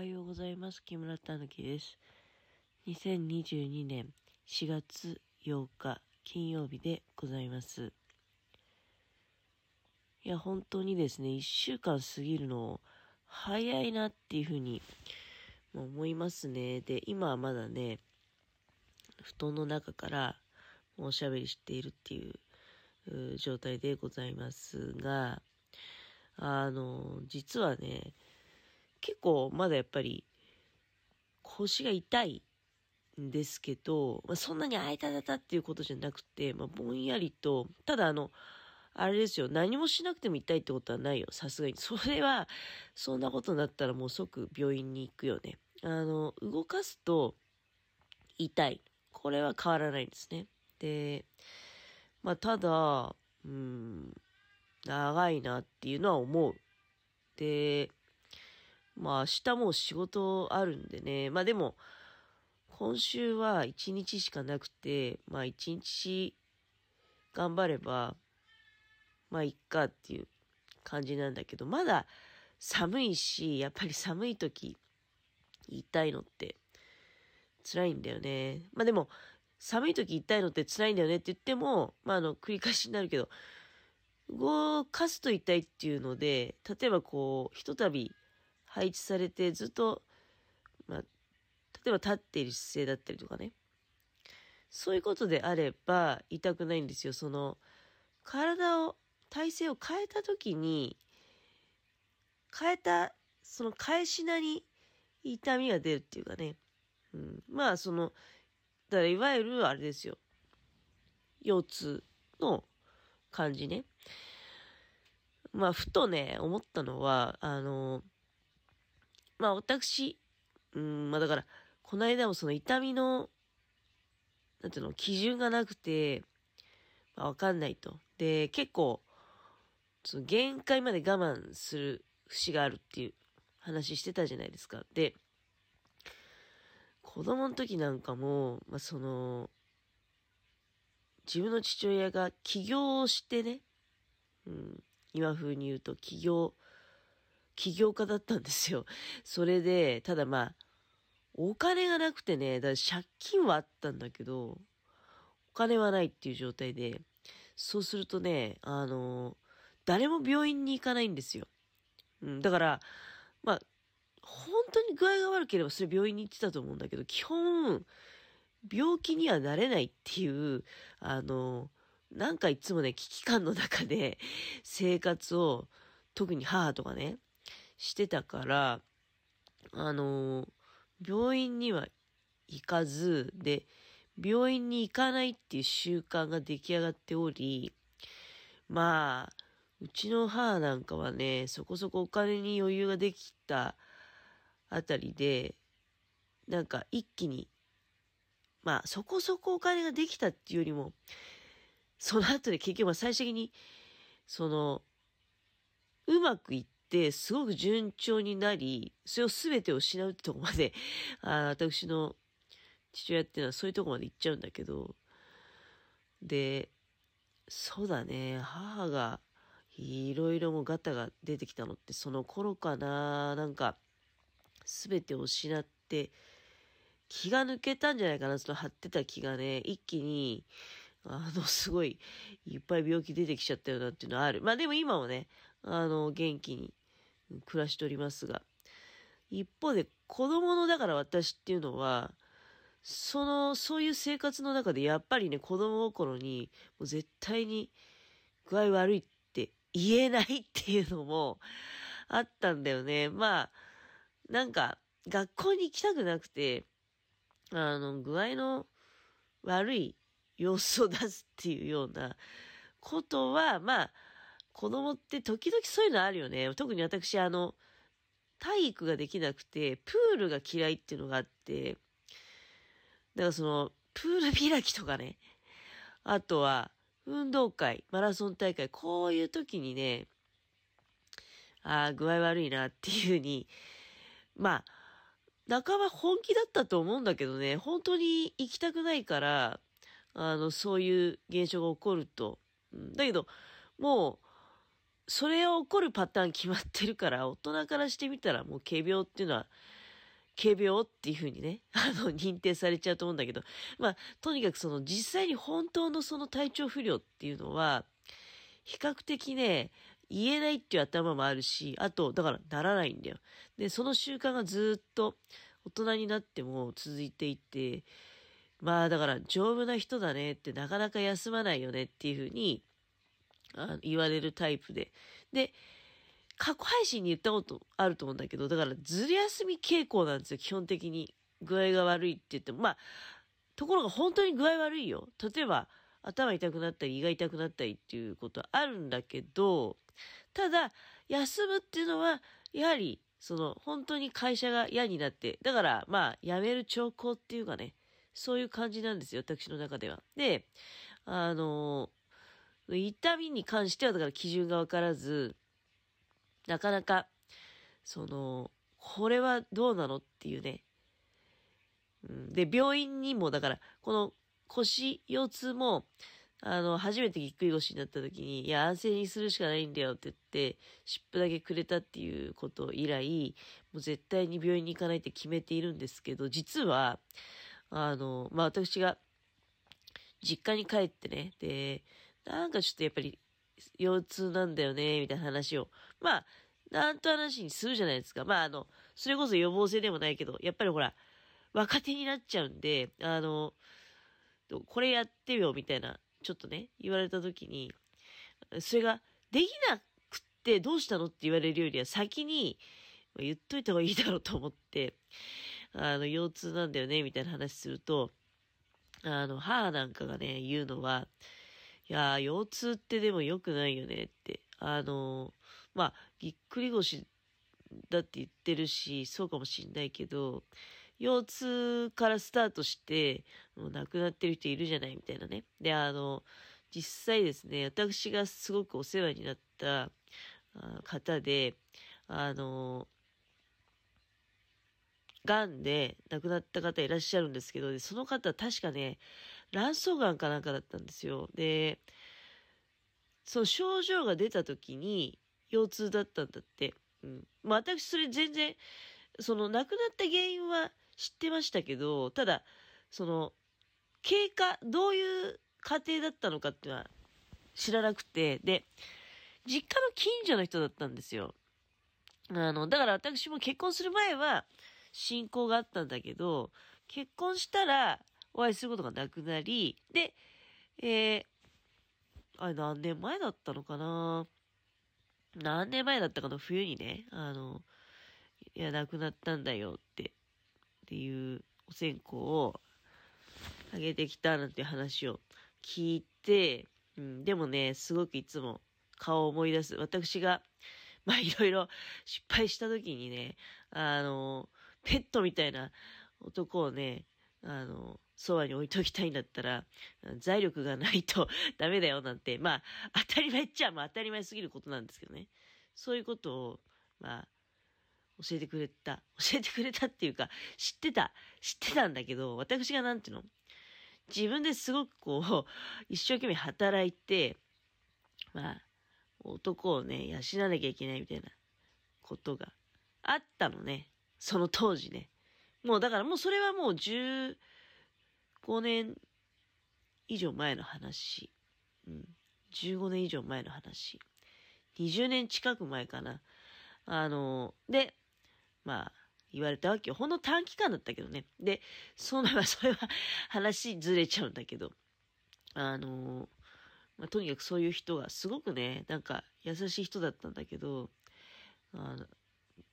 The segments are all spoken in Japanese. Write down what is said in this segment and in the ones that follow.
はようございます。木村たぬきです。2022年4月8日金曜日でございます。いや、本当にですね、1週間過ぎるの早いなっていうふうにも思いますね。で、今はまだね、布団の中からもうおしゃべりしているっていう状態でございますが、あの、実はね、結構まだやっぱり腰が痛いんですけど、まあ、そんなにあいたたたっていうことじゃなくて、まあ、ぼんやりと、ただあの、あれですよ、何もしなくても痛いってことはないよ、さすがに。それは、そんなことになったらもう即病院に行くよね。あの、動かすと痛い。これは変わらないんですね。で、まあ、ただ、うん、長いなっていうのは思う。で、まあ明日も仕事あるんでね。まあでも、今週は一日しかなくて、まあ一日頑張れば、まあいっかっていう感じなんだけど、まだ寒いし、やっぱり寒い時、痛いのって辛いんだよね。まあでも、寒い時痛いのって辛いんだよねって言っても、まああの、繰り返しになるけど、動かすと痛いっていうので、例えばこう、ひとたび配置されてずっと、まあ、例えば立っている姿勢だったりとかね。そういうことであれば痛くないんですよ。その、体を、体勢を変えた時に、変えた、その返しなに痛みが出るっていうかね。うん、まあ、その、だからいわゆるあれですよ。腰痛の感じね。まあ、ふとね、思ったのは、あの、まあ、私、うん、まあだから、この間もその痛みの、なんていうの、基準がなくて、まあ、わかんないと。で、結構、その限界まで我慢する節があるっていう話してたじゃないですか。で、子供の時なんかも、まあ、その、自分の父親が起業してね、うん、今風に言うと起業、起業家だったんですよ。それで、ただまあ、お金がなくてね、だ借金はあったんだけど、お金はないっていう状態で、そうするとね、あの、誰も病院に行かないんですよ。うん、だから、まあ、本当に具合が悪ければそれ病院に行ってたと思うんだけど、基本、病気にはなれないっていう、あの、なんかいつもね、危機感の中で生活を、特に母とかね、してたから、あの、病院には行かず、で、病院に行かないっていう習慣が出来上がっており、まあ、うちの母なんかはね、そこそこお金に余裕ができたあたりで、なんか一気に、まあそこそこお金ができたっていうよりも、その後で結局は最終的に、その、うまくいって、すごく順調になり、それを全て失うってとこまで、あ私の父親っていうのはそういうとこまで行っちゃうんだけど、で、そうだね、母がいろいろもガタが出てきたのってその頃かな、なんか、全てを失って、気が抜けたんじゃないかな、その張ってた気がね、一気に、あの、すごい、いっぱい病気出てきちゃったよなっていうのはある。まあでも今もね、あの、元気に暮らしておりますが、一方で子供のだから私っていうのは、その、そういう生活の中でやっぱりね、子供心に、もう絶対に具合悪いって言えないっていうのもあったんだよね。まあ、なんか、学校に行きたくなくて、あの、具合の悪い様子を出すっていうようなことは、まあ、子供って時々そういうのあるよね。特に私、あの、体育ができなくて、プールが嫌いっていうのがあって、だからその、プール開きとかね、あとは、運動会、マラソン大会、こういう時にね、ああ、具合悪いなっていうふうに、まあ、半ば本気だったと思うんだけどね、本当に行きたくないから、あの、そういう現象が起こると。だけど、もう、それを起こるパターン決まってるから、大人からしてみたらもう仮病っていうのは、軽病っていうふうにね、あの、認定されちゃうと思うんだけど、まあ、とにかくその実際に本当のその体調不良っていうのは、比較的ね、言えないっていう頭もあるし、あと、だからならないんだよ。で、その習慣がずっと大人になっても続いていて、まあだから丈夫な人だねってなかなか休まないよねっていうふうにあ言われるタイプで。で、過去配信に言ったことあると思うんだけど、だからずる休み傾向なんですよ、基本的に。具合が悪いって言っても。まあ、ところが本当に具合悪いよ。例えば、頭痛くなったり胃が痛くなったりっていうことはあるんだけど、ただ、休むっていうのは、やはり、その、本当に会社が嫌になって、だから、まあ、辞める兆候っていうかね、そういう感じなんですよ、私の中では。で、あの、痛みに関しては、だから基準がわからず、なかなか、その、これはどうなのっていうね。で、病院にも、だから、この腰、腰痛も、あの、初めてぎっくり腰になった時に、いや、安静にするしかないんだよって言って、湿布だけくれたっていうこと以来、もう絶対に病院に行かないって決めているんですけど、実は、あの、まあ、私が、実家に帰ってね、で、なんかちょっとやっぱり、腰痛なんだよね、みたいな話を、まあ、なんと話にするじゃないですか。まあ、あの、それこそ予防性でもないけど、やっぱりほら、若手になっちゃうんで、あの、これやってよ、みたいな、ちょっとね、言われた時に、それができなくってどうしたのって言われるよりは先に言っといた方がいいだろうと思って、あの、腰痛なんだよね、みたいな話すると、あの、母なんかがね、言うのは、やー、腰痛ってでも良くないよねって。あのまあ、ぎっくり腰だって言ってるし、そうかもしんないけど、腰痛からスタートして、もう亡くなってる人いるじゃないみたいなね。で、あの、実際ですね、私がすごくお世話になった方で、あの、がんで亡くなった方いらっしゃるんですけど、その方確かね、卵巣がんかなんかだったんですよ。で、その症状が出た時に腰痛だったんだって。うん。まあ私それ全然、その亡くなった原因は知ってましたけど、ただ、その、経過、どういう過程だったのかっていうのは知らなくて、で、実家の近所の人だったんですよ。あの、だから私も結婚する前は信仰があったんだけど、結婚したらお会いすることがなくなり、で、えー、あれ何年前だったのかな？何年前だったかの冬にね、あの、いや、亡くなったんだよってっていうお線香をあげてきたなんて話を聞いて、うん、でもね、すごくいつも顔を思い出す。私が、まあいろいろ失敗した時にね、あの、ペットみたいな男をね、あの、そばに置いときたいんだったら、財力がないと ダメだよなんて、まあ、当たり前っちゃ、まあ当たり前すぎることなんですけどね。そういうことを、まあ、教えてくれた。教えてくれたっていうか、知ってた。知ってたんだけど、私がなんていうの？自分ですごくこう、一生懸命働いて、まあ、男をね、養わなきゃいけないみたいなことがあったのね。その当時ね。もうだからもうそれはもう15年以上前の話。うん。15年以上前の話。20年近く前かな。あの、で、まあ、言われたわけよ。ほんの短期間だったけどね。で、そうならそれは話ずれちゃうんだけど、あのまあ、とにかくそういう人がすごくね、なんか優しい人だったんだけど、あ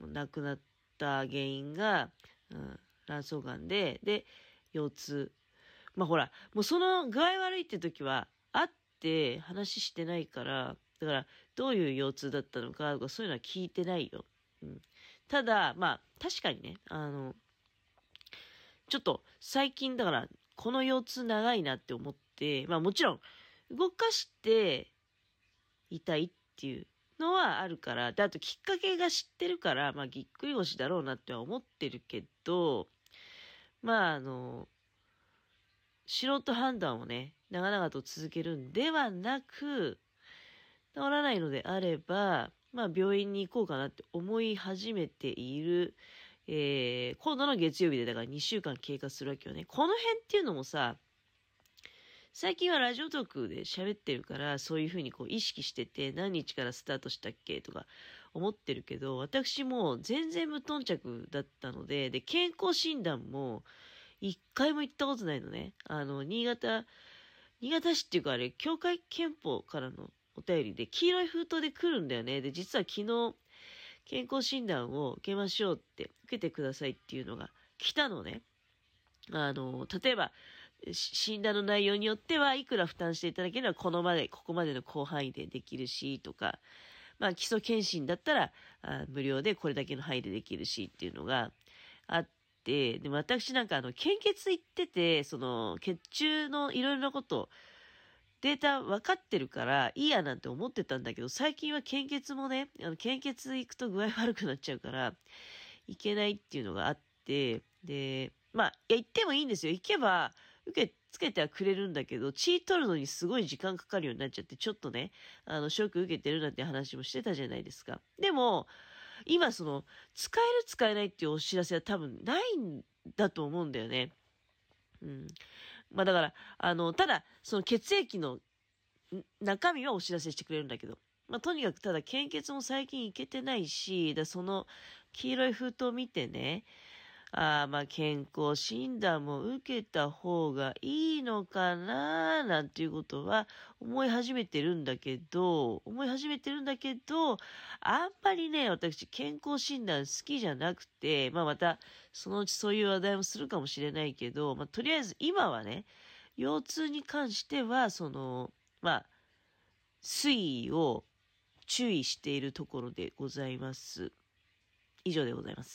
の亡くなった原因が、うん、卵巣がんで、で、腰痛。まあほら、もうその具合悪いって時は、会って話してないから、だから、どういう腰痛だったのかとか、そういうのは聞いてないよ。うん。ただ、まあ、確かにね、あの、ちょっと最近だから、この腰痛長いなって思って、まあもちろん、動かして痛いっていうのはあるから、で、あときっかけが知ってるから、まあぎっくり腰だろうなっては思ってるけど、まああの、素人判断をね、長々と続けるんではなく、治らないのであれば、まあ病院に行こうかなって思い始めているえー、今度の月曜日でだから2週間経過するわけよね。この辺っていうのもさ、最近はラジオトークで喋ってるから、そういうふうにこう意識してて、何日からスタートしたっけとか思ってるけど、私も全然無頓着だったので、で、健康診断も一回も行ったことないのね。あの、新潟、新潟市っていうかあれ、協会憲法からのお便りで、黄色い封筒で来るんだよね。で、実は昨日、健康診断を受けましょうって、受けてくださいっていうのが来たのね。あの、例えば、診断の内容によってはいくら負担していただければこのまで、ここまでの広範囲でできるしとか、まあ基礎検診だったらあ無料でこれだけの範囲でできるしっていうのがあって、でも私なんかあの献血行ってて、その血中のいろいろなことデータ分かってるからいいやなんて思ってたんだけど、最近は献血もね、あの献血行くと具合悪くなっちゃうから、行けないっていうのがあって、で、まあ、いや、行ってもいいんですよ。行けば、受け、つけてはくれるんだけど、血取るのにすごい時間かかるようになっちゃって、ちょっとね、あの、ショック受けてるなんて話もしてたじゃないですか。でも、今その、使える使えないっていうお知らせは多分ないんだと思うんだよね。うん。まあだから、あの、ただ、その血液の中身はお知らせしてくれるんだけど、まあとにかくただ献血も最近行けてないし、だその黄色い封筒を見てね、あまあ健康診断も受けた方がいいのかななんていうことは思い始めてるんだけど、思い始めてるんだけど、あんまりね、私健康診断好きじゃなくて、まあまたそのうちそういう話題もするかもしれないけど、まあとりあえず今はね、腰痛に関しては、その、まあ、推移を注意しているところでございます。以上でございます。